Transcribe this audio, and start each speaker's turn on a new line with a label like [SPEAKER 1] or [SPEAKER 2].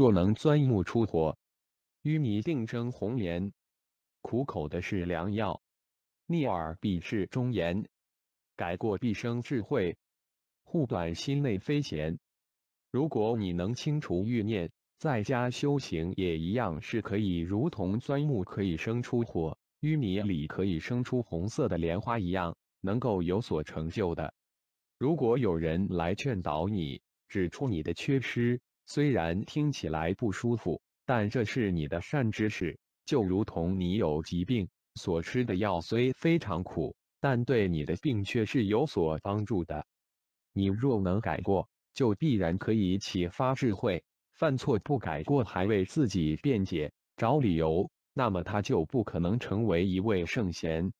[SPEAKER 1] 若能钻木出火，淤泥定生红莲。苦口的是良药，逆耳必是忠言。改过必生智慧，护短心内非贤。如果你能清除欲念，在家修行也一样是可以，如同钻木可以生出火，淤泥里可以生出红色的莲花一样，能够有所成就的。如果有人来劝导你，指出你的缺失，虽然听起来不舒服，但这是你的善知识。就如同你有疾病，所吃的药虽非常苦，但对你的病却是有所帮助的。你若能改过，就必然可以启发智慧；犯错不改过，还为自己辩解、找理由，那么他就不可能成为一位圣贤，